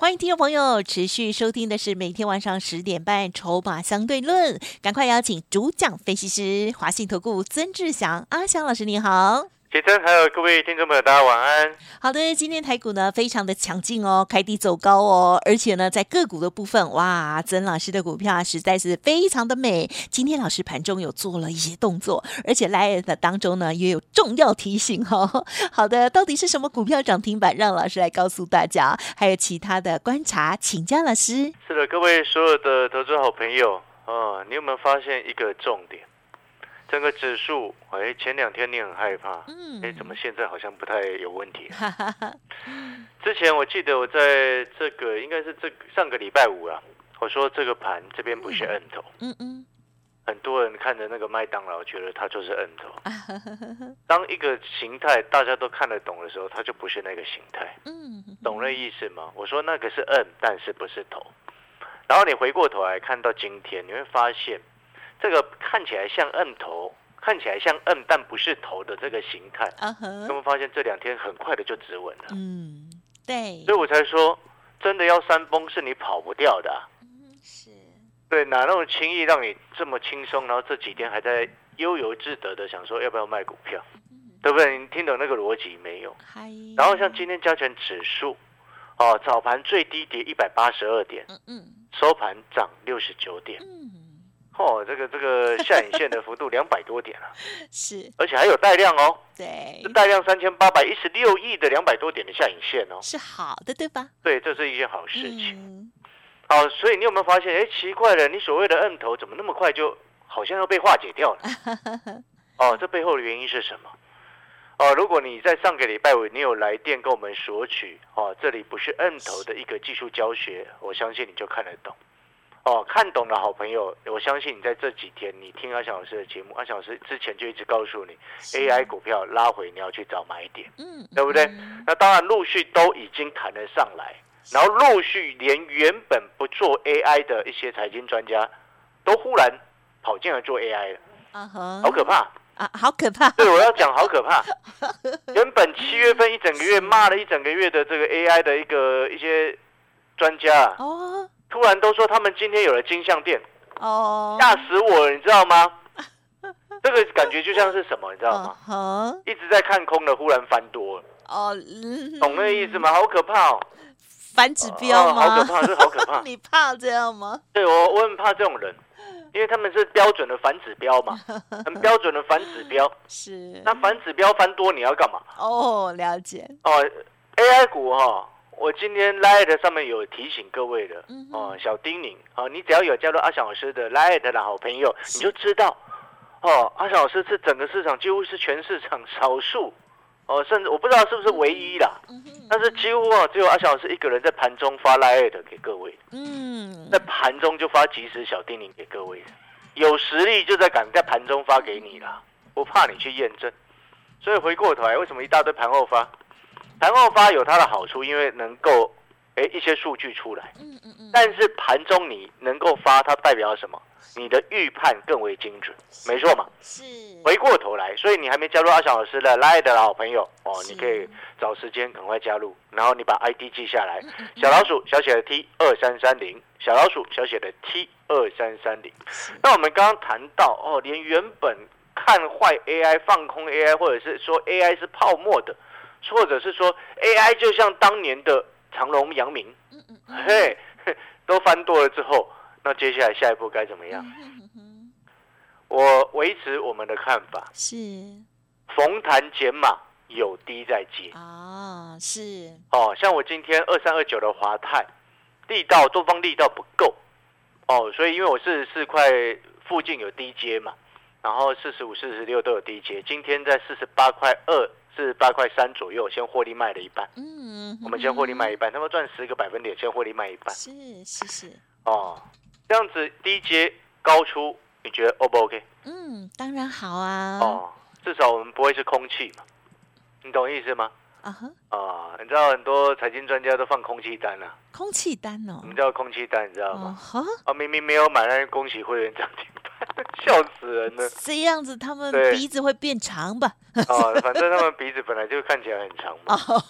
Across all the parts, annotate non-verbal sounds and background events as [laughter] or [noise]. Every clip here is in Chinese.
欢迎听众朋友持续收听的是每天晚上十点半《筹码相对论》，赶快邀请主讲分析师华信投顾曾志祥阿祥老师，你好。杰森，还有各位听众朋友，大家晚安。好的，今天台股呢非常的强劲哦，开低走高哦，而且呢在个股的部分，哇，曾老师的股票实在是非常的美。今天老师盘中有做了一些动作，而且来的当中呢也有重要提醒哦。[laughs] 好的，到底是什么股票涨停板？让老师来告诉大家，还有其他的观察，请教老师。是的，各位所有的投资好朋友啊，你有没有发现一个重点？整个指数，哎，前两天你很害怕，嗯，哎，怎么现在好像不太有问题？[laughs] 之前我记得我在这个应该是这上个礼拜五啊，我说这个盘这边不是摁头，嗯嗯，很多人看着那个麦当劳，觉得它就是摁头。[laughs] 当一个形态大家都看得懂的时候，它就不是那个形态，嗯，懂那意思吗？我说那个是摁，但是不是头。然后你回过头来看到今天，你会发现。这个看起来像摁头，看起来像摁但不是头的这个形态，有没有发现这两天很快的就止稳了？嗯，对，所以我才说，真的要山崩是你跑不掉的。嗯，是，对，哪那么轻易让你这么轻松？然后这几天还在悠游自得的想说要不要卖股票，对不对？你听懂那个逻辑没有？然后像今天加权指数，哦，早盘最低跌一百八十二点，嗯嗯，收盘涨六十九点，嗯。哦，这个这个 [laughs] 下影线的幅度两百多点啊，是，而且还有带量哦，对，带量三千八百一十六亿的两百多点的下影线哦，是好的，对吧？对，这是一件好事情。好，所以你有没有发现？哎，奇怪了，你所谓的摁头怎么那么快就好像要被化解掉了？[laughs] 哦，这背后的原因是什么？哦，如果你在上个礼拜五你有来电跟我们索取，哦，这里不是摁头的一个技术教学，我相信你就看得懂。哦，看懂的好朋友，我相信你在这几天，你听阿翔老师的节目，阿翔老师之前就一直告诉你，AI 股票拉回你要去找买点，嗯，对不对？那当然陆续都已经谈了上来，然后陆续连原本不做 AI 的一些财经专家，都忽然跑进来做 AI 了，啊哈，好可怕啊，好可怕！对，我要讲 [laughs] 好可怕。[laughs] 原本七月份一整个月骂了一整个月的这个 AI 的一个一些专家，哦。突然都说他们今天有了金项店，哦，吓死我了，你知道吗？[laughs] 这个感觉就像是什么，你知道吗？一直在看空的，忽然翻多了。哦，懂那个意思吗？好可怕哦！反指标吗？好可怕，这好可怕。[laughs] 你怕这样吗？对我，我很怕这种人，因为他们是标准的反指标嘛，[laughs] 很标准的反指标。是。那反指标翻多，你要干嘛？哦，了解。哦，AI 股哈。我今天 Light 上面有提醒各位的哦，小叮咛哦，你只要有加入阿翔老师的 Light 的好朋友，你就知道哦，阿翔老师是整个市场几乎是全市场少数哦，甚至我不知道是不是唯一啦，但是几乎哦只有阿翔老师一个人在盘中发 Light 给各位，嗯，在盘中就发即时小叮咛给各位，有实力就在敢在盘中发给你啦，不怕你去验证，所以回过头来，为什么一大堆盘后发？盘后发有它的好处，因为能够哎一些数据出来，嗯嗯嗯。但是盘中你能够发，它代表什么？你的预判更为精准，没错嘛。是。回过头来，所以你还没加入阿翔老师的 Line 的老朋友哦，你可以找时间赶快加入，然后你把 ID 记下来，小老鼠小写的 T 二三三零，小老鼠小写的 T 二三三零。那我们刚刚谈到哦，连原本看坏 AI、放空 AI，或者是说 AI 是泡沫的。或者是说 AI 就像当年的长隆、阳明，嘿，[laughs] 都翻多了之后，那接下来下一步该怎么样？我维持我们的看法是，逢弹减码，有低再接啊，是。哦，像我今天二三二九的华泰力道多方力道不够。哦，所以因为我四十四块附近有低阶嘛，然后四十五、四十六都有低阶，今天在四十八块二。是八块三左右，先获利卖了一半。嗯，我们先获利卖一半，他们赚十个百分点，先获利卖一半。是是是。哦，这样子低阶高出，你觉得 O 不 OK？嗯，当然好啊。哦，至少我们不会是空气嘛，你懂意思吗？啊哈，啊，你知道很多财经专家都放空气单了、空气单哦什，么叫空气单？你知道哦吗？哈，啊，明明没有买，但是恭喜会员涨停板，[laughs] 笑死人了。这样子他们对鼻子会变长吧？哦，反正他们鼻子本来就看起来很长嘛。哦，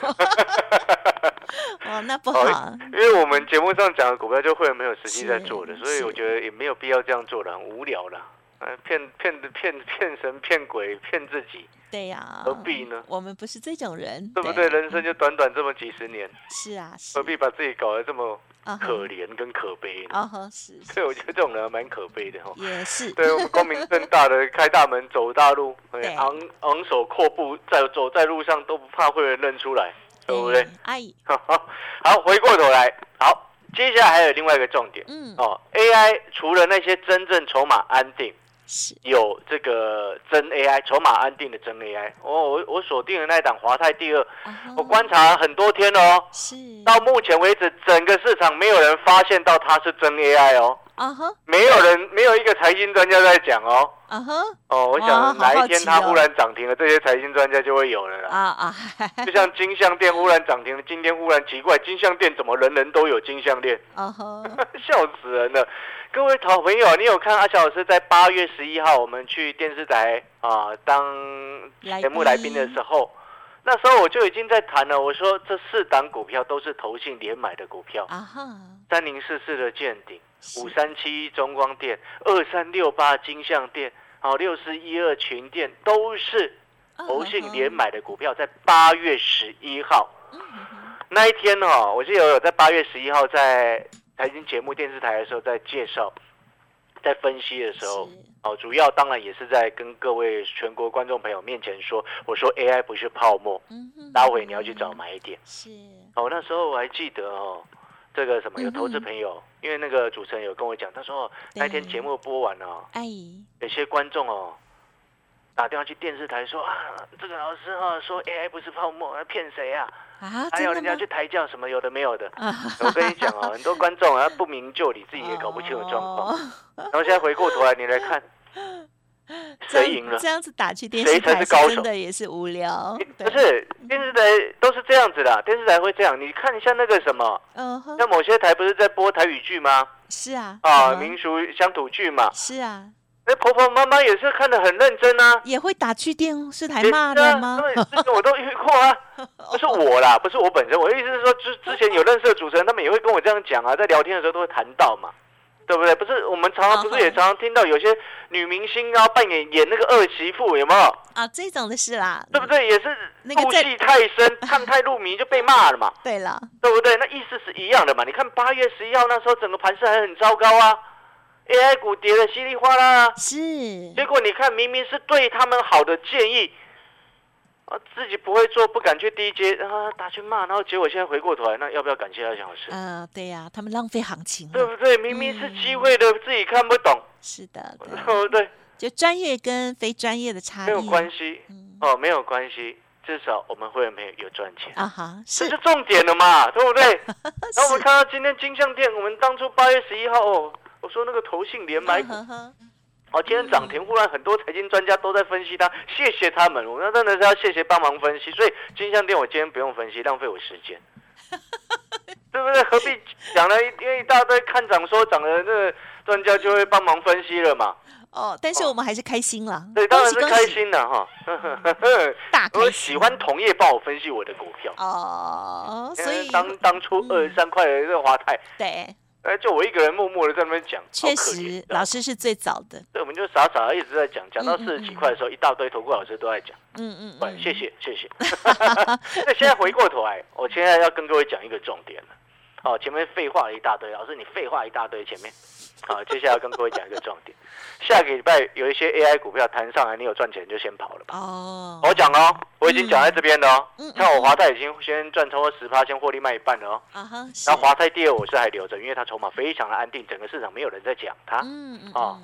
[laughs] 哦，那不哦好，因为我们节目上讲的股票，就会员没有实际在做的，所以我觉得也没有必要这样做了，很无聊了。呃，骗骗骗骗神骗鬼骗自己，对呀，何必呢我们不是这种人，对不对？人生就短短这么几十年，是啊，是何必把自己搞得这么可怜跟可悲呢？啊哈，是，是所以我觉得这种人蛮可悲的哈。也是，对我们光明正大的开大门走大路，[laughs] 哎对昂昂首阔步在走在路上都不怕会有人认出来，对不对？哎，[laughs] 好，回过头来，好，接下来还有另外一个重点嗯，哦，AI 除了那些真正筹码安定，是，有这个真 AI 筹码安定的真 AI，哦，我我锁定的那一档华泰第二，我观察很多天了哦，是，到目前为止整个市场没有人发现到它是真 AI 哦，啊哈，没有人没有一个财经专家在讲哦。啊哈，哦，我想哪一天它忽然涨停了，这些财经专家就会有了啦。啊啊，就像金项店忽然涨停了，今天忽然奇怪，金项店怎么人人都有金项链？啊哈，[laughs] 笑死人了！各位好朋友，你有看阿小老师在八月十一号我们去电视台啊当来节目来宾的时候，那时候我就已经在谈了，我说这四档股票都是投信连买的股票，啊哈，三零四四的见顶，五三七一中光电，二三六八金项店，好六四一二群电都是投信连买的股票，在八月十一号。那一天哦，我记得我有在八月十一号在财经节目电视台的时候，在介绍、在分析的时候，哦，主要当然也是在跟各位全国观众朋友面前说，我说 AI 不是泡沫，待会你要去找买点。是，哦，那时候我还记得哦，这个什么有投资朋友，因为那个主持人有跟我讲，他说、哦、那天节目播完哦，哎，有些观众哦。打电话去电视台说啊，这个老师哈、说 AI 不是泡沫，骗谁啊？啊，还有人家去抬轿什么有的没有的。啊，我跟你讲哦，很多观众啊不明就里，自己也搞不清楚状况。哦然后现在回过头来，你来看 [laughs] 谁赢了这？样子打去电谁视台才是高手真的也是无聊，不，是电视台都是这样子的，电视台会这样。你看一下那个什么，嗯哼，像某些台不是在播台语剧吗？是啊，啊，民俗乡土剧嘛。是啊，那婆婆妈妈也是看得很认真啊。也会打去电视台骂人吗？他们之前我都遇过啊，[laughs] 不是我啦，不是我本身，我的意思是说，之之前有认识的主持人，他们也会跟我这样讲啊，在聊天的时候都会谈到嘛，对不对？不是我们常常不是也常常听到有些女明星啊扮演演那个二媳妇，有没有？啊，这种的是啦，对不对？也是入戏太深，看太入迷就被骂了嘛，[laughs] 对了，对不对？那意思是一样的嘛。你看八月十一号那时候整个盘势还很糟糕啊，AI 股跌的稀里哗啦啊，是结果你看明明是对他们好的建议。啊，自己不会做，不敢去低阶，啊，打去骂，然后结果现在回过头来，那要不要感谢阿翔老师？呃，对呀，他们浪费行情了，对不对？明明是机会的，自己看不懂，是的，对对不对？就专业跟非专业的差异，没有关系嗯哦，没有关系，至少我们会员朋友有赚钱，啊哈，这是是重点了嘛，对不对？[laughs] 然后我们看到今天金项店，我们当初八月十一号哦，我说那个投信连买股哦，今天涨停，忽然很多财经专家都在分析它，谢谢他们，我们真的是要谢谢帮忙分析。所以金项店我今天不用分析，浪费我时间，[laughs] 对不对？何必讲了一因为一大堆看涨说涨的那个专家就会帮忙分析了嘛？哦，但是我们还是开心了，对，当然是开心的哈。大开心，[laughs] 我喜欢同业帮我分析我的股票，哦，所以当当初二十三块的这个华泰，对，哎，就我一个人默默的在那边讲，确好可怜实老师是最早的，对，我们就傻傻的一直在讲，讲到四十几块的时候，一大堆投顾老师都在讲。嗯嗯对，嗯，谢谢谢谢。[laughs] [laughs] 那现在回过头来，我现在要跟各位讲一个重点了。哦，前面废话了一大堆，老师你废话一大堆，前面。好，接下来要跟各位讲一个重点。下个礼拜有一些 AI 股票弹上来，你有赚钱就先跑了吧。哦，我讲哦，我已经讲在这边了哦。嗯看我华泰已经先赚超过十趴，先获利卖一半了哦。啊哈，是然后华泰第二我是还留着，因为它筹码非常的安定，整个市场没有人在讲它。嗯嗯哦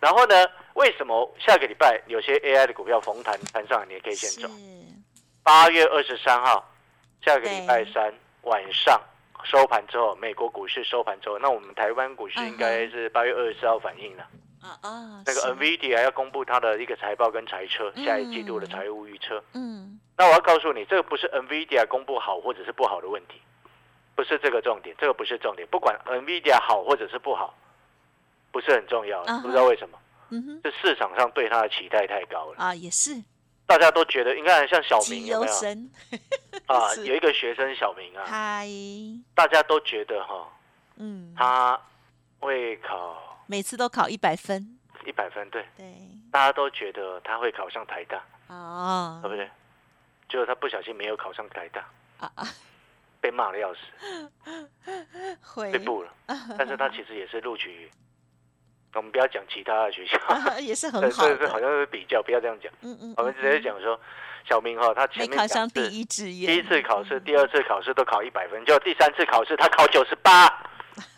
然后呢，为什么下个礼拜有些 AI 的股票逢弹弹上来，你也可以先走？八月二十三号，下个礼拜三晚上收盘之后，美国股市收盘之后，那我们台湾股市应该是八月二十四号反应了。啊啊，那个 NVIDIA 要公布它的一个财报跟财测，嗯下一季度的财务预测。嗯那我要告诉你，这个不是 NVIDIA 公布好或者是不好的问题，不是这个重点，这个不是重点。不管 NVIDIA 好或者是不好，不是很重要不知道为什么？嗯哼是市场上对它的期待太高了，啊，也是大家都觉得，你看像小明有没有，啊？[laughs] 有一个学生小明啊，嗨，大家都觉得哈，嗯，他会考每次都考一百分，一百分，对，对，大家都觉得他会考上台大，哦。对，不对？结果他不小心没有考上台大，啊啊，被骂的要死，[laughs] 会。被捕了。[laughs] 但是他其实也是录取，我们不要讲其他的学校，也是很对，好这是好，像是比较，不要这样讲。嗯嗯，我们直接讲说，小明哈，他前没面考上第一志愿，第一次考试、第二次考试都考一百分，结果第三次考试他考九十八，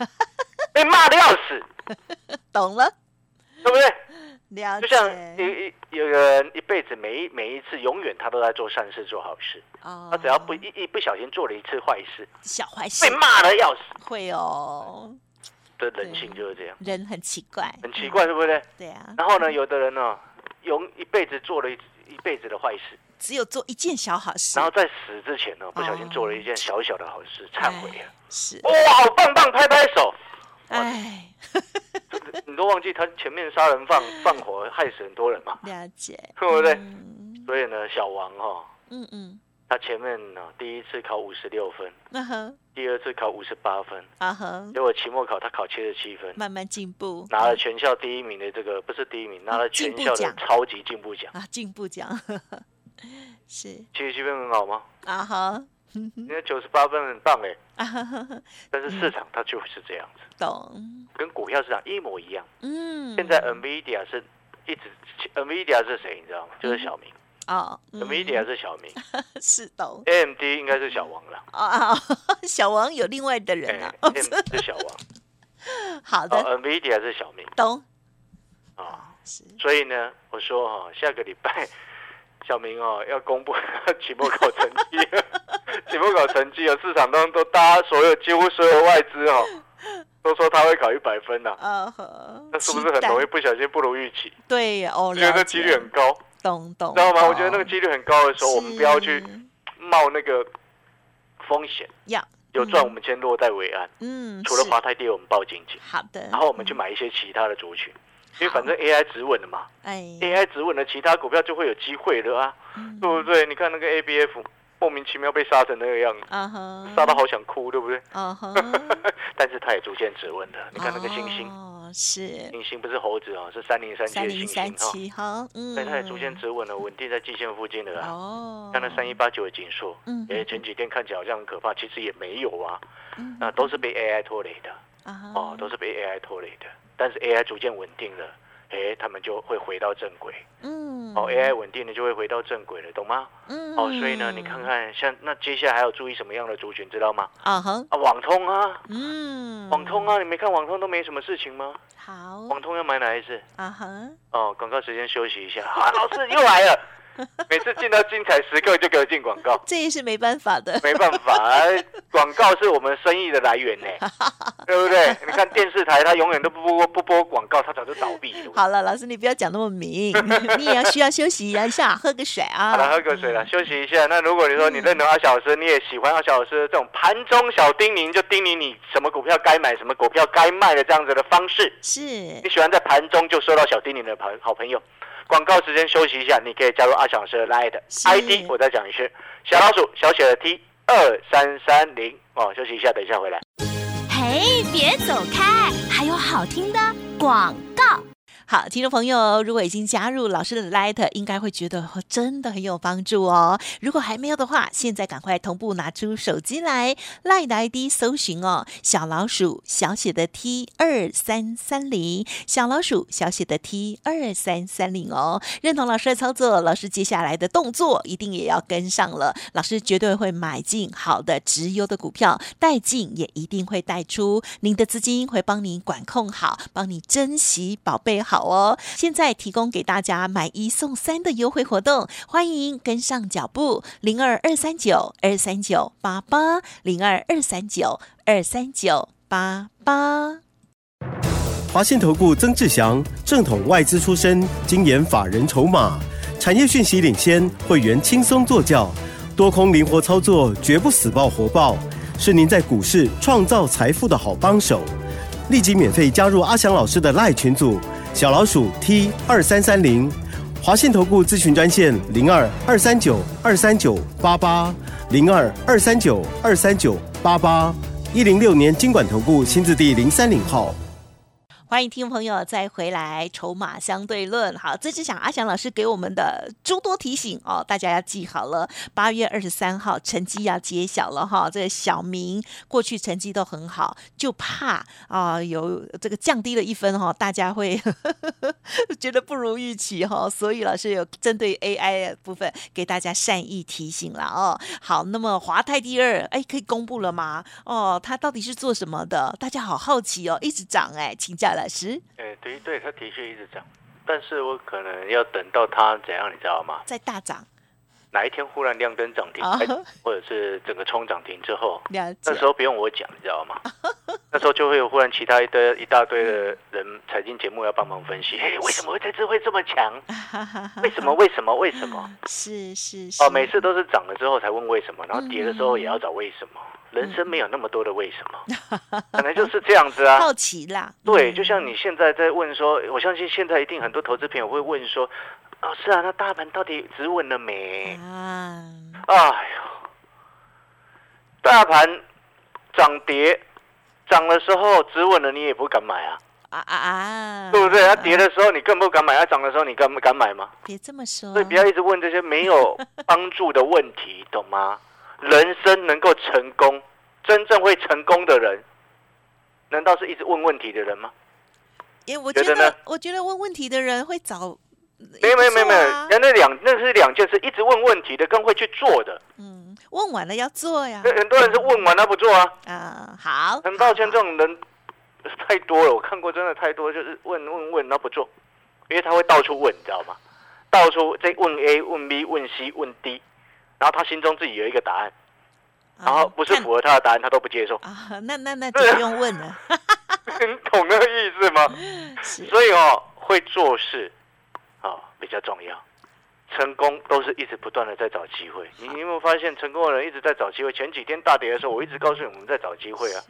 [laughs] 被骂的要死，[laughs] 懂了，对不对？[laughs] 了就像解，一一有个人一辈子每一每一次永远他都在做善事做好事，哦他只要不一一不小心做了一次坏事，小坏事被骂的要死。会哦，的人性就是这样，人很奇怪，很奇怪，对不对？对啊，然后呢，有的人呢，用一辈子做了一一辈子的坏事，只有做一件小好事。然，后在死之前呢，不小心做了一件小小的好事，忏悔哎了。是，哇，好棒棒，拍拍手！哎，你都忘记他前面杀人放放火害死很多人嘛？了解，对不对？嗯。所以呢，小王哈、嗯嗯，他前面呢第一次考五十六分，那呵，第二次考五十八分，啊哈，结果期末考他考七十七分，慢慢进步，拿了全校第一名的这个不是第一名，拿了全校的超级进步奖。啊，进步奖，[laughs] 是。七十七分很好吗？啊哈，[laughs] 因为九十八分很棒哎，但是市场它就是这样子，懂，跟股票市场一模一样。嗯，现在 NVIDIA 是一直 NVIDIA 是谁？你知道吗？就是小明哦嗯，NVIDIA 是小明。[laughs] 是懂，AMD 应该是小王了。啊哦，[laughs] 小王有另外的人哎啊，，AMD 是小王，[laughs] 好的，哦，NVIDIA 是小明。懂。啊。是。所以呢，我说哈，下个礼拜小明哦要公布期末考成绩，期末考成绩哦，市场当中都大家所有几乎所有外资哦都说他会考一百分呐，啊。呵，那是不是很容易不小心不如预期？对哦，我觉得几率很高，懂懂，知道吗？我觉得那个几率很高的时候，我们不要去冒那个风险，要有赚我们先落袋为安。嗯，除了华泰跌，我们报紧紧，好的，然后我们去买一些其他的族群，因为反正 AI 止稳了嘛。哎，，AI 止稳了，其他股票就会有机会了啊，嗯。对不对？你看那个 ABF 莫名其妙被杀成那个样子，杀到好想哭，对不对？[laughs] 但是它也逐渐止稳了。你看那个星星，哦，是星星不是猴子哦，是三零三七的三零三星星哈，七哈，嗯，但，它也逐渐止稳了，稳定在季线附近的啦。哦，看那三一八九的紧缩，嗯哎，前几天看起来好像很可怕，其实也没有啊，嗯那都是被 AI 拖累的。啊哦，都是被 AI 拖累的。但是 AI 逐渐稳定了，哎，他们就会回到正轨。嗯，哦，AI 稳定的就会回到正轨了，懂吗？嗯，哦，所以呢，你看看像那接下来还要注意什么样的族群，知道吗？啊哈，啊，网通啊，嗯，网通啊，你没看网通都没什么事情吗？好网通要买哪一只？啊哈，哦，广告时间休息一下。啊，老师又来了，[laughs] 每次进到精彩时刻就给我进广告。[laughs] 这也是没办法的，没办法，哎广告是我们生意的来源呢，[laughs] 对不对？你看电视台，它永远都不播不播广告，它早就倒闭了。好了，老师你不要讲那么明，你也要需要休息一下，喝个水啊。好了，喝个水了，休息一下。那如果你说你认同阿小老师，你也喜欢阿小老师这种盘中小叮咛，就叮咛你什么股票该买，什么股票该卖的这样子的方式，是你喜欢在盘中就收到小叮咛的朋好朋友。广告时间休息一下，你可以加入阿小老师的 Line 是 ID，我再讲一次，小老鼠小写的 T 二三三零哦，休息一下，等一下回来。嘿，别走开，还有好听的广告。好，听众朋友，如果已经加入老师的 Light，应该会觉得真的很有帮助哦。如果还没有的话，现在赶快同步拿出手机来，Light 的 ID 搜寻哦，小老鼠小写的 T 二三三零，小老鼠小写的 T 二三三零哦。认同老师的操作，老师接下来的动作一定也要跟上了。老师绝对会买进好的直优的股票，带进也一定会带出。您的资金会帮您管控好，帮你珍惜宝贝好好哦。现在提供给大家买一送三的优惠活动，欢迎跟上脚步，零二二三九二三九八八，零二二三九二三九八八。华信投顾曾志祥，正统外资出身，精研法人筹码，产业讯息领先，会员轻松做教，多空灵活操作，绝不死爆活爆，是您在股市创造财富的好帮手。立即免费加入阿翔老师的赖群组，小老鼠 T 二三三零，华信投顾咨询专线零二二三九二三九八八零二二三九二三九八八一零六年经管投顾新字第零三零号。欢迎听众朋友再回来，筹码相对论。好，这是想阿翔老师给我们的诸多提醒哦，大家要记好了。八月二十三号成绩要揭晓了哈，这个小明过去成绩都很好，就怕啊有这个降低了一分哈，大家会 [laughs] 觉得不如预期哈，所以老师有针对 AI 部分给大家善意提醒了哦。好，那么华泰第二，哎，可以公布了吗？哦，它到底是做什么的？大家好好奇哦，一直涨哎，请教。老师，哎，对对，它的确一直涨，但是我可能要等到它怎样，你知道吗？在大涨，哪一天忽然亮灯涨停，或者是整个冲涨停之后，那时候不用我讲，你知道吗？[laughs] 那时候就会有忽然其他一堆一大堆的人财经节目要帮忙分析，嘿，[laughs] 为什么会这次会这么强？为什么？为什么？为什么？[laughs] 是是哦，每次都是涨了之后才问为什么，然后跌的时候也要找为什么。人生没有那么多的为什么，[laughs] 可能就是这样子啊。好奇啦，对，就像你现在在问说，我相信现在一定很多投资朋友会问说，哦，是啊，那大盘到底止稳了没？啊，哎呦，大盘涨跌涨的时候止稳了，你也不敢买啊，啊啊啊，对不对？它跌的时候你更不敢买，它涨的时候你敢不敢买吗？别这么说，所以不要一直问这些没有帮助的问题，懂吗？人生能够成功，真正会成功的人，难道是一直问问题的人吗？因为我觉得，我觉得问问题的人会找没有没有没有没有，那两那是两件事，一直问问题的跟会去做的。嗯，问完了要做呀。很多人是问完了不做啊。啊，好。很抱歉，这种人太多了，我看过真的太多，就是问问问，那不做，因为他会到处问，你知道吗？到处在问 A 问 B 问 C 问 D。然后他心中自己有一个答案，然后不是符合他的答案，他都不接受啊。那那那就不用问了，[laughs] 你懂那个意思吗？[laughs] 所以哦，会做事啊比较重要。成功都是一直不断的在找机会。你有没有发现，成功的人一直在找机会？前几天大跌的时候，我一直告诉你我们在找机会啊。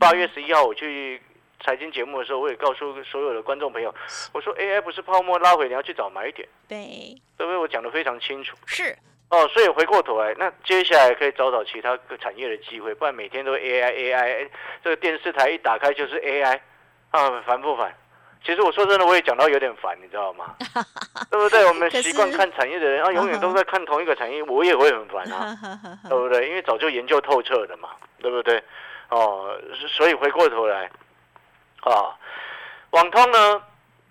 八月十一号我去财经节目的时候，我也告诉所有的观众朋友，我说 AI 不是泡沫拉回，你要去找买点。对，对不对？我讲的非常清楚。是。哦，所以回过头来，那接下来可以找找其他个产业的机会，不然每天都 AI AI，这个电视台一打开就是 AI，啊，烦不烦？其实我说真的，我也讲到有点烦，你知道吗？[laughs] 对不对？我们习惯看产业的人啊，永远都在看同一个产业，我也会很烦啊，[laughs] 对不对？因为早就研究透彻了嘛，对不对？哦，所以回过头来，啊，网通呢，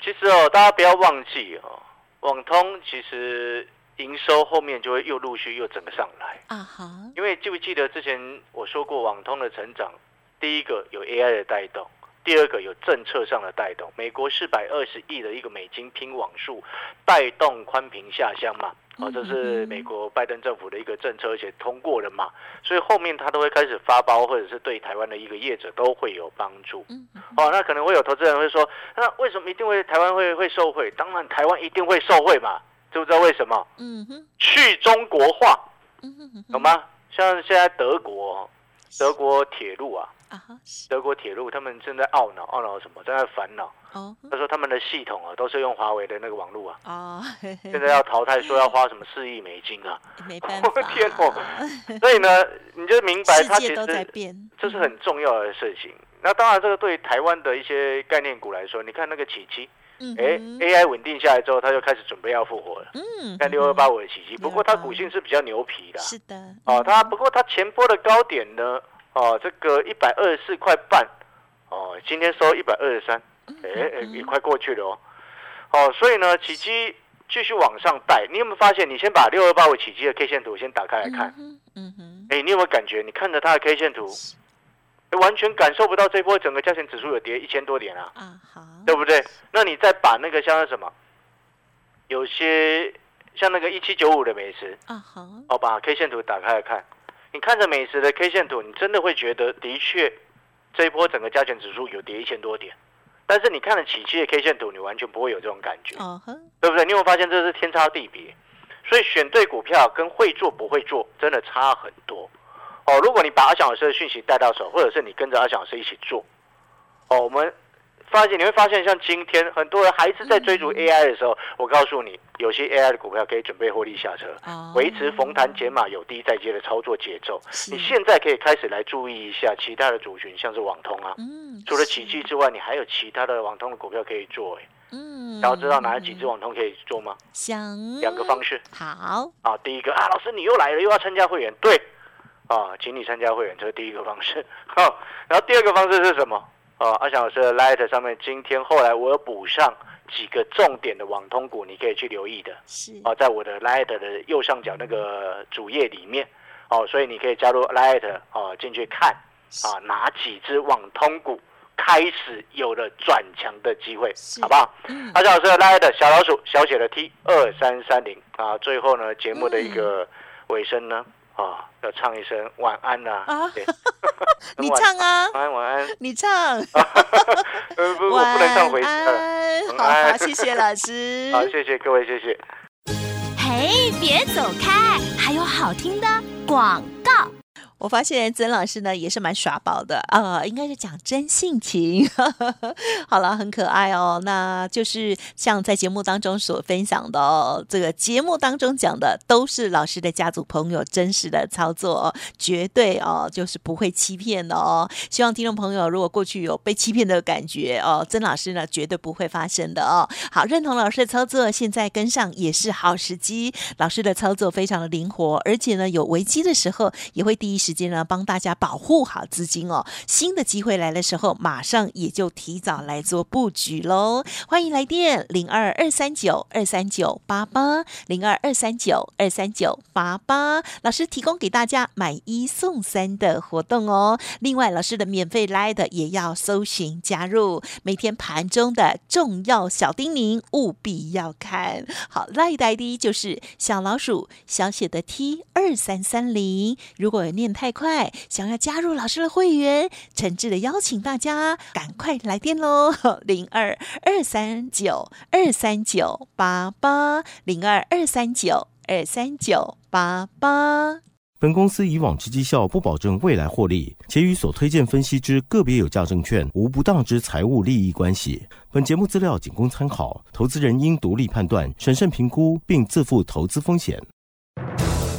其实哦，大家不要忘记哦，网通其实。营收后面就会又陆续又整个上来啊哈，因为记不记得之前我说过网通的成长，第一个有 AI 的带动，第二个有政策上的带动。美国四百二十亿的一个美金拼网速，带动宽频下乡嘛，哦，这是美国拜登政府的一个政策，而且通过了嘛，所以后面他都会开始发包，或者是对台湾的一个业者都会有帮助。哦，那可能会有投资人会说，那为什么一定会台湾会会受惠？当然台湾一定会受惠嘛。知不知道为什么？嗯哼，去中国化，嗯哼，懂吗？像现在德国，德国铁路啊，啊德国铁路他们正在懊恼，懊恼什么？正在烦恼。哦，他说他们的系统啊，都是用华为的那个网络啊。哦，现在要淘汰，说要花什么四亿美金啊？没办法。[laughs] 天哦！所以呢，你就明白，它其实这是很重要的事情。那当然，这个对台湾的一些概念股来说，你看那个起基。哎，AI 稳定下来之后，他就开始准备要复活了。嗯，看六二八五的奇迹，不过它股性是比较牛皮的。是的。哦，它不过它前波的高点呢，哦，这个一百二十四块半，哦，今天收一百二十三，哎哎，也快过去了哦。哦，所以呢，奇迹继续往上带。你有没有发现？你先把六二八五奇迹的 K 线图先打开来看。嗯哼。哎，你有没有感觉？你看着它的 K 线图？完全感受不到这波整个加权指数有跌一千多点啊，啊好，对不对？那你再把那个像什么，有些像那个一七九五的美食啊好，哦把 K 线图打开来看，你看着美食的 K 线图，你真的会觉得的确这一波整个加权指数有跌一千多点，但是你看了起期的 K 线图，你完全不会有这种感觉，哦呵，对不对？你有没有发现这是天差地别？所以选对股票跟会做不会做真的差很多。哦，如果你把阿翔老师的讯息带到手，或者是你跟着阿翔老师一起做，哦，我们发现你会发现，像今天很多人还是在追逐 AI 的时候，我告诉你，有些 AI 的股票可以准备获利下车，哦。维持逢弹减码有低再接的操作节奏。你现在可以开始来注意一下其他的族群，像是网通啊，嗯，除了奇迹之外，你还有其他的网通的股票可以做。哎，嗯，然后知道哪几只网通可以做吗？想。两个方式。好，啊，第一个啊，老师你又来了，又要参加会员，对，啊，请你参加会员，这是第一个方式。好，然后第二个方式是什么？啊，阿翔老师的 Light 上面，今天后来我有补上几个重点的网通股，你可以去留意的。是啊，在我的 Light 的右上角那个主页里面，哦，所以你可以加入 Light 哦进去看啊，哪几只网通股开始有了转强的机会，好不好？嗯阿翔老师的 Light 小老鼠小写的 T 二三三零啊，最后呢节目的一个尾声呢啊，要唱一声晚安呐、啊。对。[laughs] 你唱啊，晚安晚安，你唱，[laughs] 呃不能唱回去了，安，好晚安。好，谢谢老师，[laughs] 好，谢谢各位，谢谢。嘿，别走开，还有好听的广告。我发现曾老师呢也是蛮耍宝的啊、应该是讲真性情。[laughs] 好了，很可爱哦。那就是像在节目当中所分享的哦，这个节目当中讲的都是老师的家族朋友真实的操作哦，绝对哦就是不会欺骗的哦。希望听众朋友如果过去有被欺骗的感觉哦，曾老师呢绝对不会发生的哦。好，认同老师的操作，现在跟上也是好时机。老师的操作非常的灵活，而且呢有危机的时候也会第一时间呢帮大家保护好资金哦。新的机会来的时候，马上也就提早来做布局喽。欢迎来电零二二三九二三九八八零二二三九二三九八八，老师提供给大家买一送三的活动哦。另外，老师的免费来的也要搜寻加入，每天盘中的重要小叮咛务必要看好。赖的 ID 就是小老鼠小写的 T 二三三零。如果有念太快，想要加入老师的会员，诚挚的邀请大家赶快来电喽！[laughs] 零二二三九二三九八八零二二三九二三九八八。本公司以往之绩效不保证未来获利，且与所推荐分析之个别有价证券无不当之财务利益关系。本节目资料仅供参考，投资人应独立判断、审慎评估，并自负投资风险。